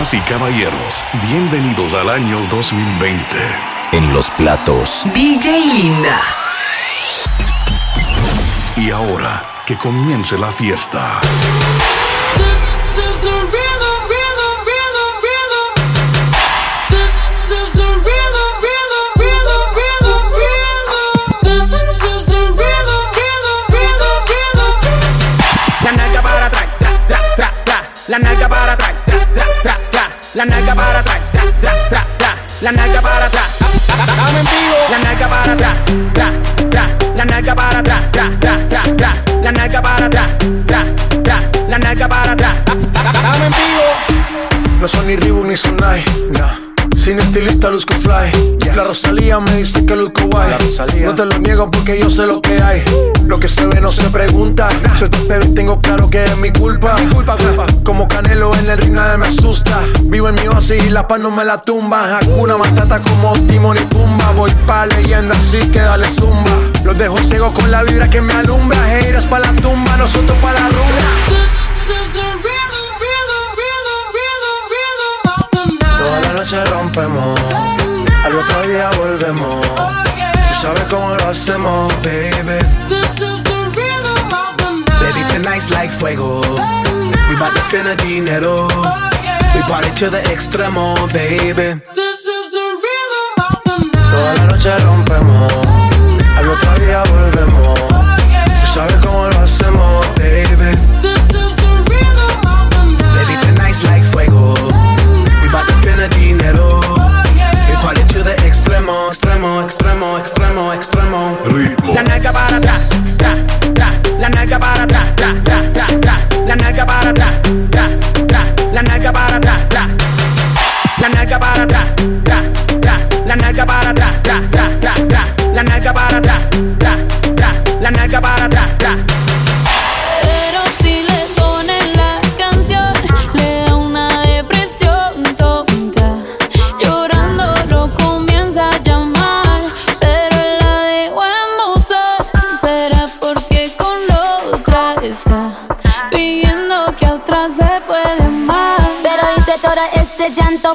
Damas y caballeros, bienvenidos al año 2020. En los platos. DJ Linda. Y ahora, que comience la fiesta. la nalga para la nalga para atrás, tra, tra, tra, tra, la nalga para atrás, dame en vivo, la nalga para atrás, tra, tra, la nalga para atrás, tra, tra, tra, tra, la nalga para atrás, tra, tra, la nalga para atrás, dame en vivo. No son ni Reebok ni Sonai, no. Sin estilista luzco fly. La Rosalía me dice que luzco guay. No te lo niego porque yo sé lo que hay. Lo que se ve no se pregunta. Yo te espero y tengo claro que es mi culpa. Mi culpa, culpa. Como Canelo en el ring nadie me asusta. Vivo en mi oasis y la paz no me la tumba. Hakuna Matata como Timon y Pumba. Voy pa' leyenda así que dale zumba. Los dejo ciego con la vibra que me alumbra. Heiras pa' la tumba, nosotros pa' la rumba. Toda la noche rompemos, al otro día volvemos. Tú sabes cómo lo hacemos, baby. Baby, tonight's like fuego. We bout to spend a dinero. We party to the extremo, baby. Toda la noche rompemos, al otro día volvemos. Tú sabes cómo lo hacemos, baby. Baby, tonight's like fuego. bout to spend the dinero. Party to the extremo, extremo, extremo, extremo, extremo. Ritmo. La nalga para atrás, tra, tra, la nalga para atrás, tra, tra, tra, nalga para atrás, tra, tra, tra, tra, la nalga para atrás, tra, tra, la nalga para atrás.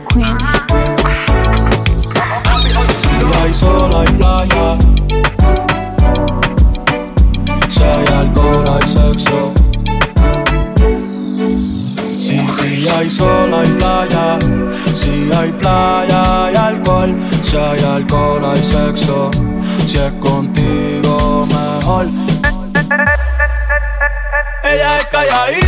queen. Si hay sol, hay playa. Si hay alcohol, hay sexo. Si, si hay sol, hay playa. Si hay playa, hay alcohol. Si hay alcohol, hay sexo. Si es contigo, mejor. Ella es calladita,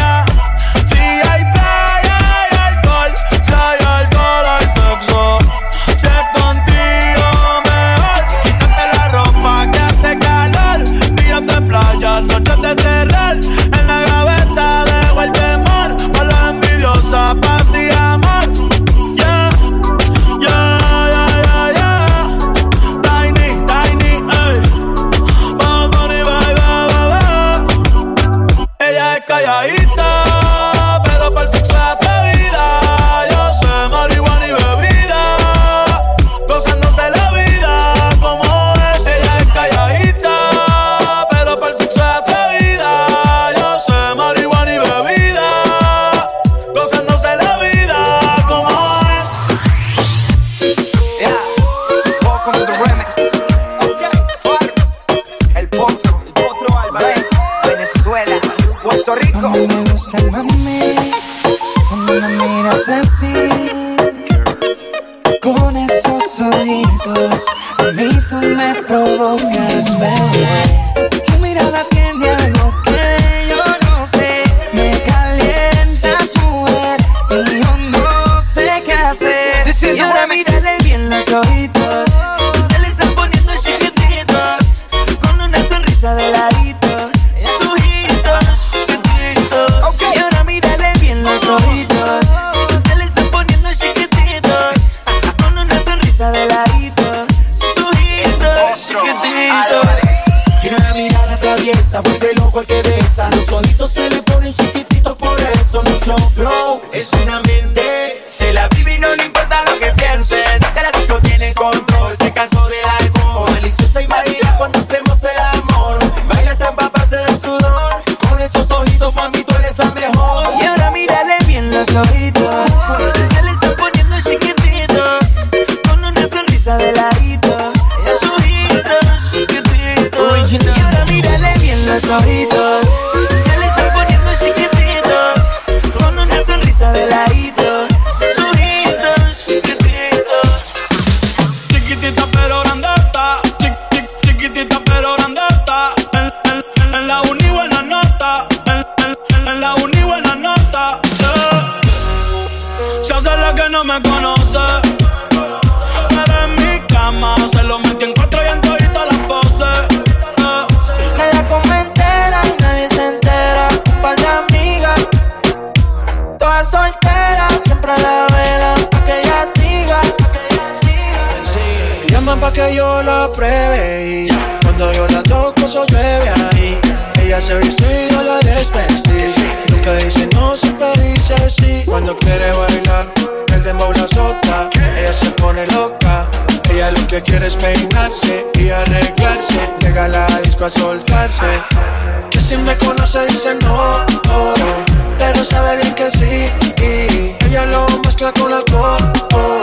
mezcla con alcohol. Oh,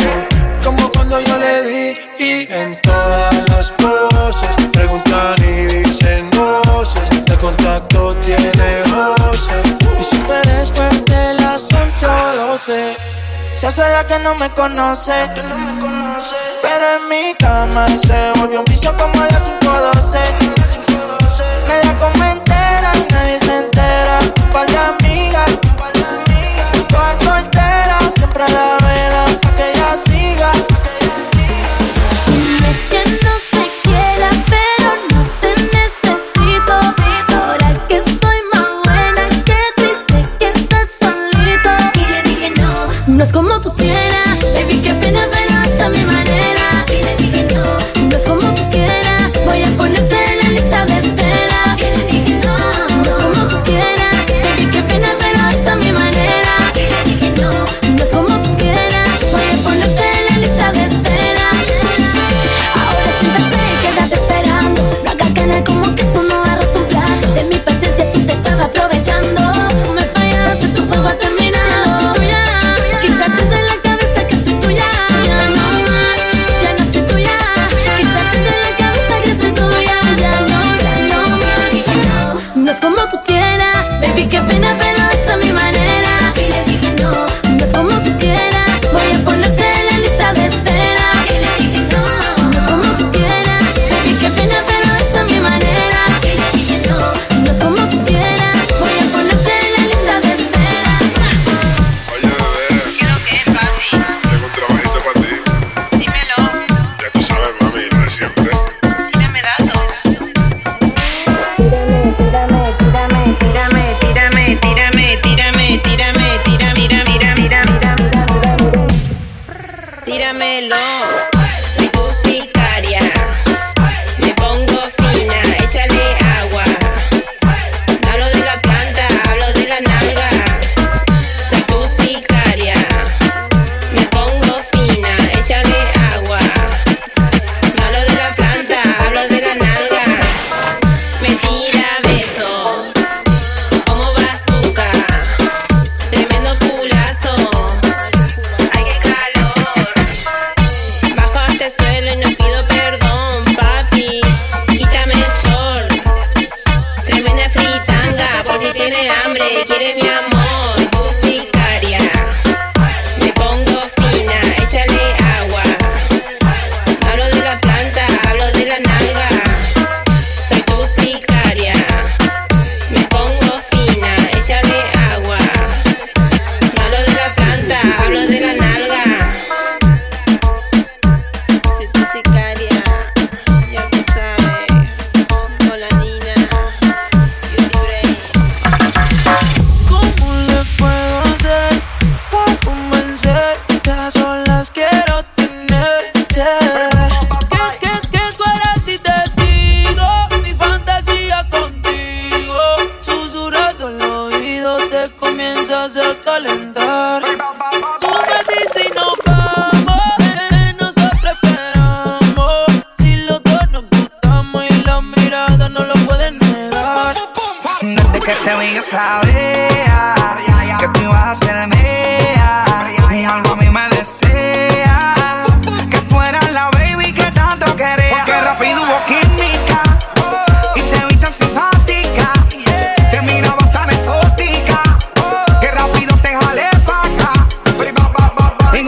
como cuando yo le di. Y en todas las poses preguntan y dicen voces. De contacto tiene voces. Y siempre después de las 11 o 12. Se hace la que no me conoce. Pero en mi cama se volvió un vicio como a las 5 o 12. Me la come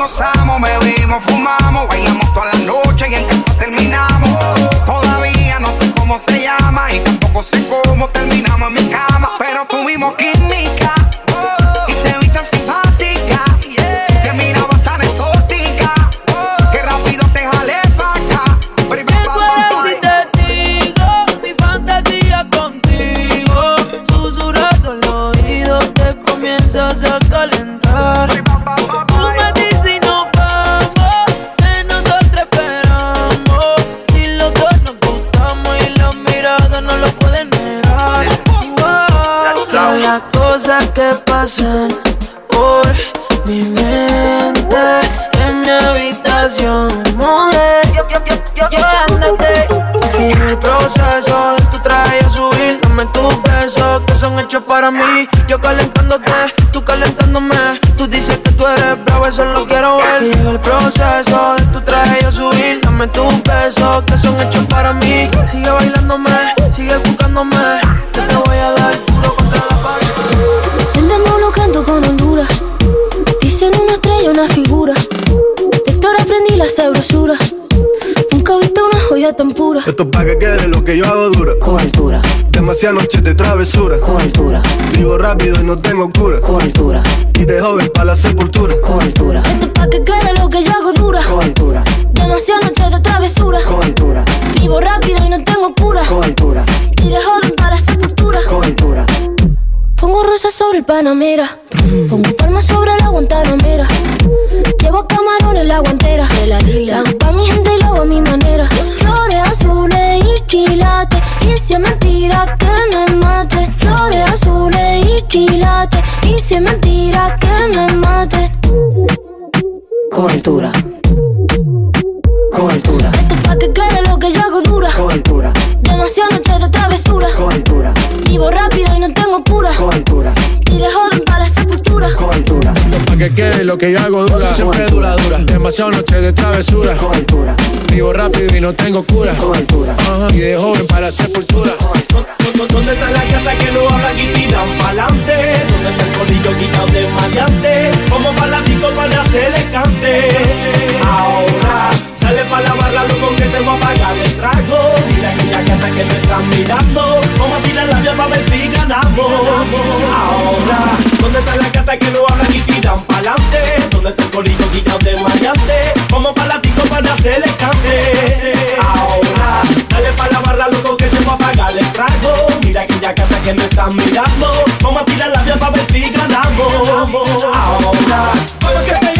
gozamos, bebimos, fumamos, bailamos toda la noche y en casa terminamos. Todavía no sé cómo se llama y tampoco sé cómo terminamos en mi cama, pero tuvimos química. Yo calentándote, tú calentándome. Tú dices que tú eres bravo, eso lo quiero ver. Y en el proceso de tu traje a subir, dame tus besos que son hechos para mí. Sigue bailándome, sigue buscándome. Que te voy a dar duro contra la pared. El demo lo canto con Honduras. Dicen una estrella, una figura. De Héctor aprendí la sabrosura. Nunca he visto una joya tan pura. Esto es pa' que quede lo que yo hago dura. Con altura, Demasiadas noches de travesura. con altura, Vivo rápido y no tengo cura. con altura, Y de joven pa' la sepultura. con altura. Esto es pa' que quede lo que yo hago dura. Con altura, Demasiadas noches de travesura. con altura, Vivo rápido y no tengo cura. con altura, Y de joven para la sepultura. con altura. Pongo rosas sobre el Panamera. Pongo palmas sobre la Guantanamera. Llevo camarones la guantera. La hago pa' mi gente y lo hago a mi manera. Flores azules y quilates. Y si es mentira que me mate. Flores azules y quilates. Y si es mentira que me mate. Con altura. Con altura. Esto es pa' que quede lo que yo hago dura. Con altura. Que quede lo que yo hago dura. Siempre dura, dura. Demasiadas noches de travesura. Con altura. Vivo rápido y no tengo cura. Con altura. Ajá. Y de joven para la sepultura. ¿Dónde están las gatas que no hablan y tiran pa'lante? ¿Dónde está el colillo quitado de maleante? Como palatico para hacer el cante. Ahora, dale pa' la barra, loco, que te voy a pagar el trago. Aquella gata que me están mirando. Vamos a tirar la para ver si ganamos. Ahora, ¿dónde están las gatas que no hablan y tiran pa'lante? ¿Dónde está el colillo quitado de maleante? Como palatico para hacer el cante. Ahora, dale pa' la barra, loco, que te voy a pagar el trago. Mira aquella gata que me están mirando. Vamos a tirar la para ver si ganamos. Ahora, ¿cómo es que te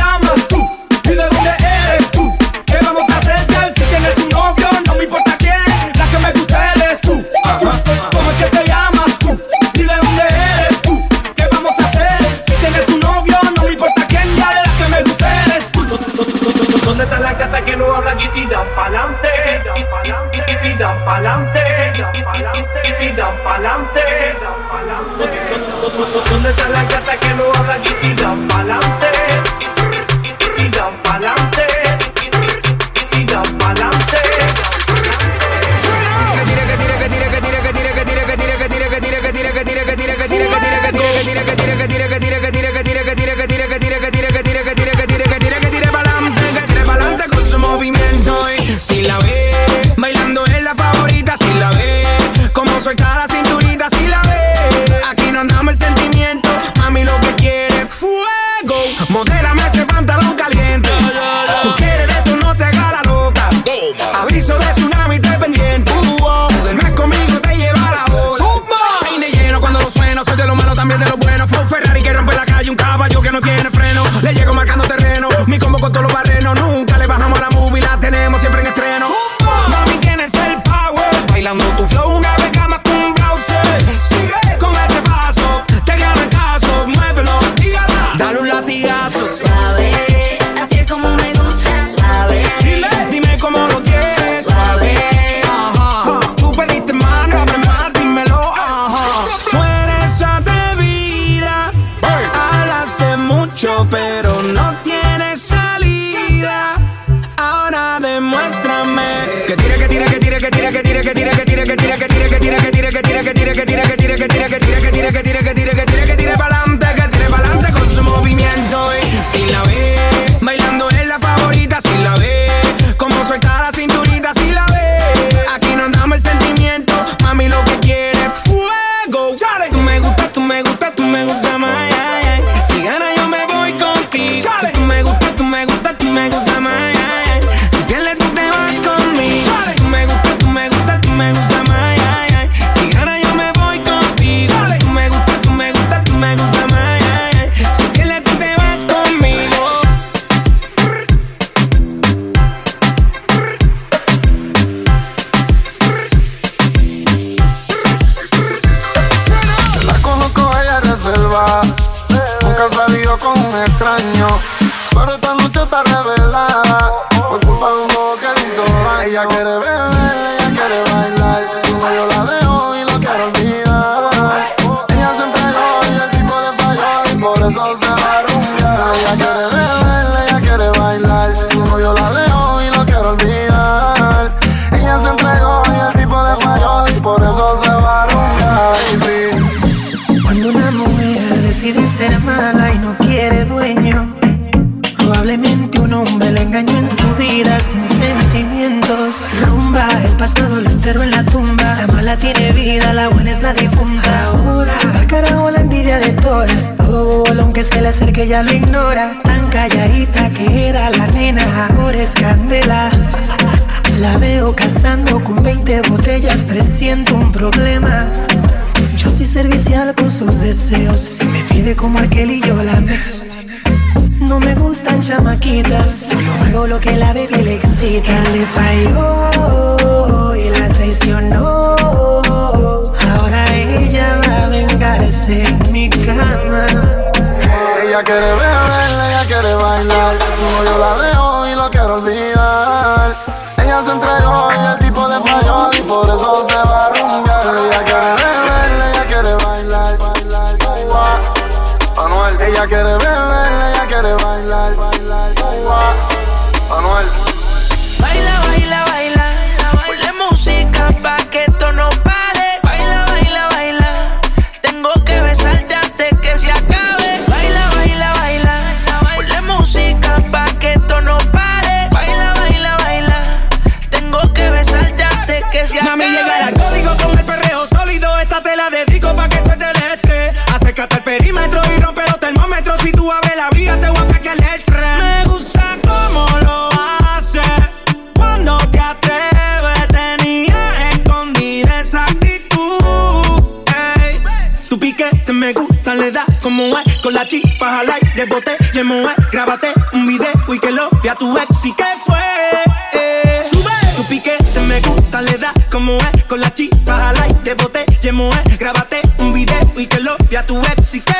again. Bobo, aunque se le acerque, ya lo ignora. Tan calladita que era la nena, ahora es candela. La veo cazando con 20 botellas, presiento un problema. Yo soy servicial con sus deseos. Si me pide como aquel y yo la me. No me gustan chamaquitas, solo hago lo que la baby le excita. Le falló y la traicionó. Ahora ella va a vengarse. Ella quiere beber, ella quiere bailar. Su novio la dejó y lo quiere olvidar. Ella se entregó y el tipo le falló y por eso se va a rumbear. Ella quiere beber, ella quiere bailar. bailar, bailar. Anuel. Ella quiere beber, ella quiere bailar. Con la chispa al aire, bote, yemo es. Grábate un video y que lo vea tu ex. ¿Y qué fue? Eh. Sube. Tu piquete me gusta, le da como es. Con la chispa al aire, bote, yemo es. Grábate un video y que lo vea tu ex. ¿Y qué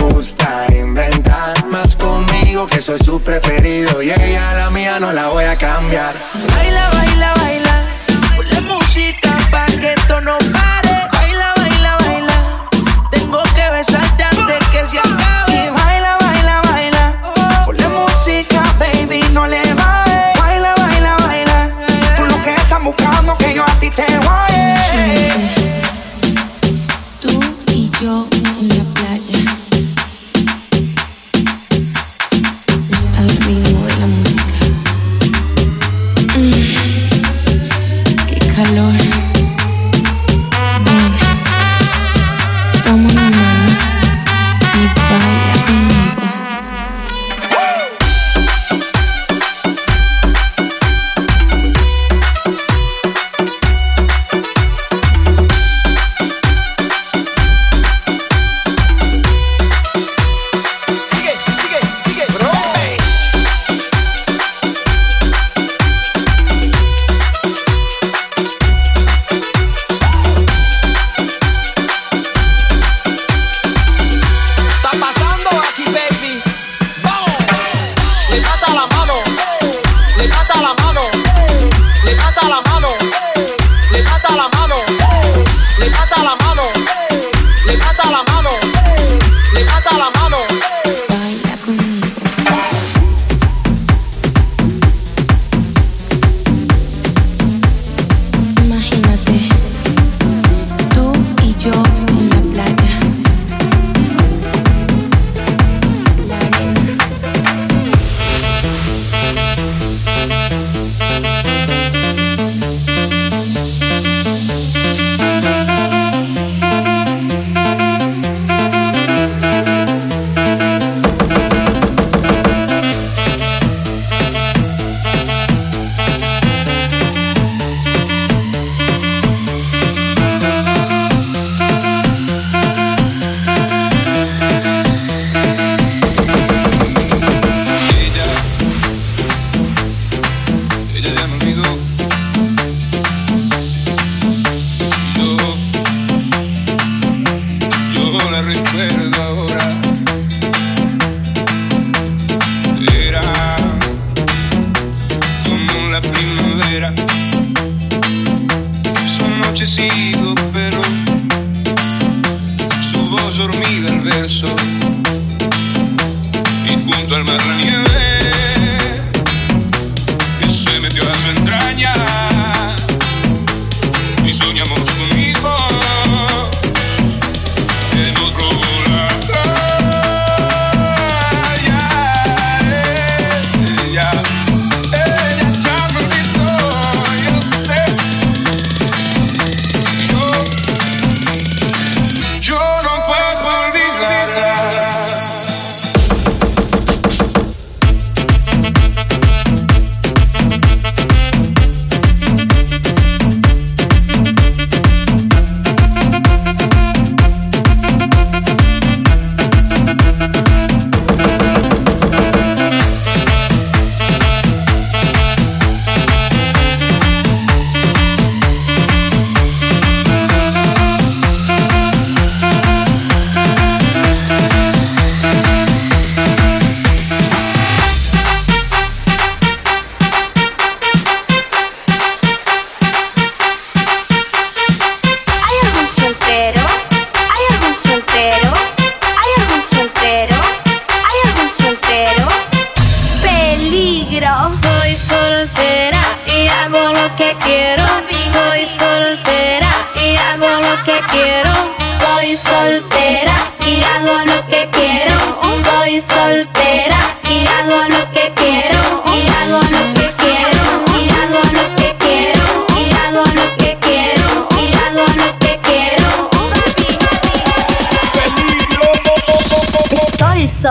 gusta inventar. Más conmigo que soy su preferido. Y ella la mía no la voy a cambiar. Baila, baila, baila. Ponle música pa' que esto no pare. Baila, baila, baila. Tengo que besarte antes que se acabe.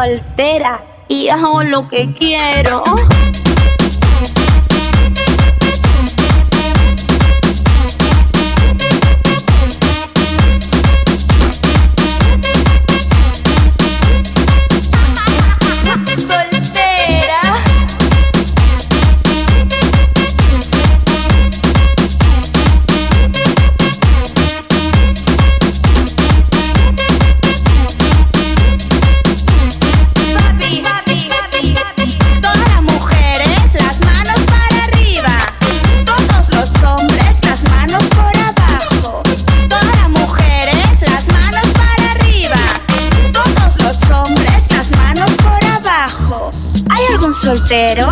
Soltera y hago lo que quiero. Soltero?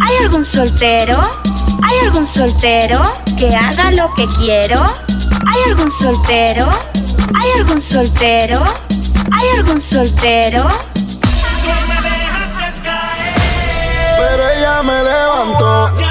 ¿Hay algún soltero? ¿Hay algún soltero que haga lo que quiero? ¿Hay algún soltero? ¿Hay algún soltero? ¿Hay algún soltero? Pero ella me levantó.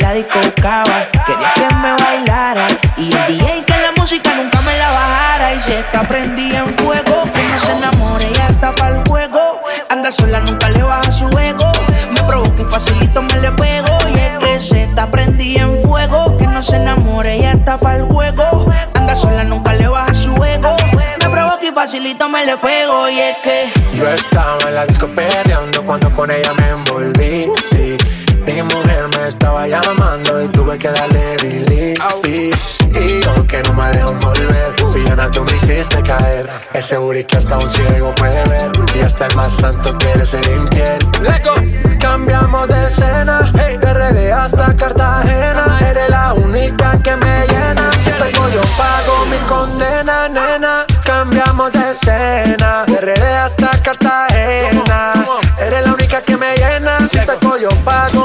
La disco buscaba. Quería que me bailara y el DJ que la música nunca me la bajara. Y se está prendida en fuego, que no se enamore, ya está para el juego. Anda sola, nunca le baja su ego. Me provoca y facilito me le pego. Y es que se está prendida en fuego, que no se enamore, ya está para el juego. Anda sola, nunca le baja su ego. Y facilito me le pego. Y es que Yo estaba en la disco perreando cuando con ella me envolví. Sí, mi mujer estaba llamando y tuve que darle delete. Y, yo que no me dejo volver, villana tú me hiciste caer. Ese booty que hasta un ciego puede ver y hasta el más santo quiere ser infiel. Cambiamos de escena, hey, de RD hasta Cartagena. Eres la única que me llena. Si tengo yo pago mi condena, nena. Cambiamos de escena, de RD hasta Cartagena. Eres la única que me llena. Si tengo yo pago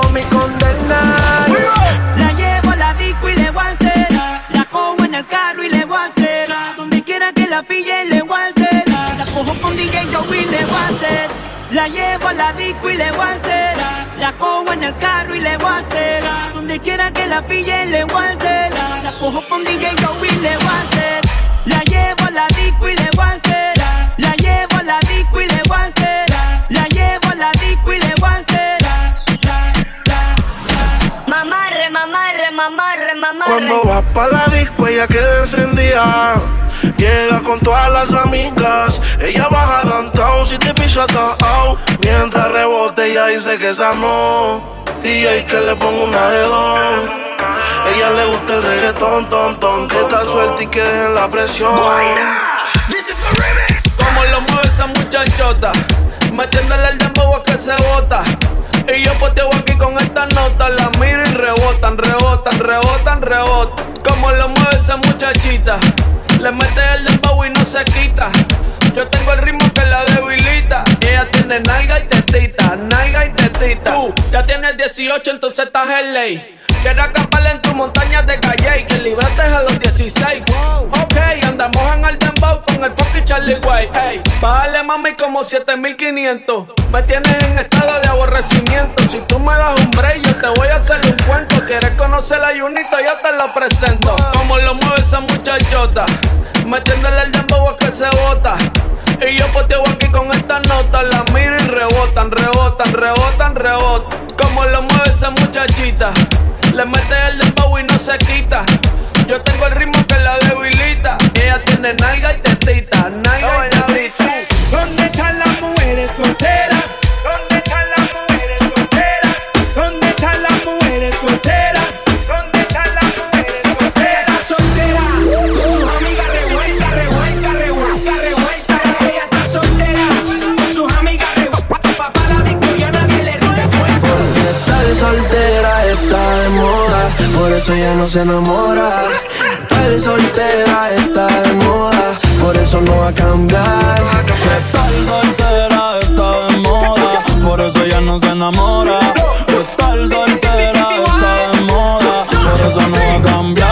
la disco y le voy a hacer. La cojo en el carro y le voy a hacer. Donde quiera que la pille le voy a hacer. La cojo con DJ Joe y le voy a hacer. La llevo a la disco y le voy a hacer. La llevo a la disco y le voy a hacer. La llevo a la disco y le voy a hacer. Mamarre, mamarre, mamarre, mamarre. Cuando vas pa' la disco ella queda encendida Llega con todas las amigas. Ella baja downtown si te pisa out. Mientras rebote ella dice que esa no DJ que le pongo una dos Ella le gusta el reggaetón, ton, ton Que está suelta y que dejen la presión. Como lo mueve esa muchachota, metiéndole el dembow a que se bota. Y yo poteo aquí con esta nota, la miro y rebotan, rebotan, rebotan, rebotan. Como lo mueve esa muchachita, le mete el dembow y no se quita. Yo tengo el ritmo que la debilita. Nalga y tetita, nalga y tetita. Tú ya tienes 18, entonces estás en ley. Quiero acampar en tu montaña de calle que libraste a los 16. Ok, andamos en el dembow con el fucking Charlie Way. Ey, bájale mami como 7500. Me tienes en estado de aborrecimiento. Si tú me das un break, yo te voy a hacer un cuento. Quieres conocer la Junita, yo te lo presento. Como lo mueve esa muchachota, metiéndole el dembow a que se bota. Y yo poteo aquí con esta nota, la miro y rebotan, rebotan, rebotan, rebotan. Como lo mueve esa muchachita, le mete el dembow y no se quita. Yo tengo el ritmo que la debilita. Ella tiene nalga y tetita, nalga y tetita. ¿Dónde están las mujeres solteras? Ella no se enamora. Estar soltera está de moda, por eso no va a cambiar. Estar soltera está de moda, por eso ella no se enamora. Estar soltera está de moda, por eso no va a cambiar.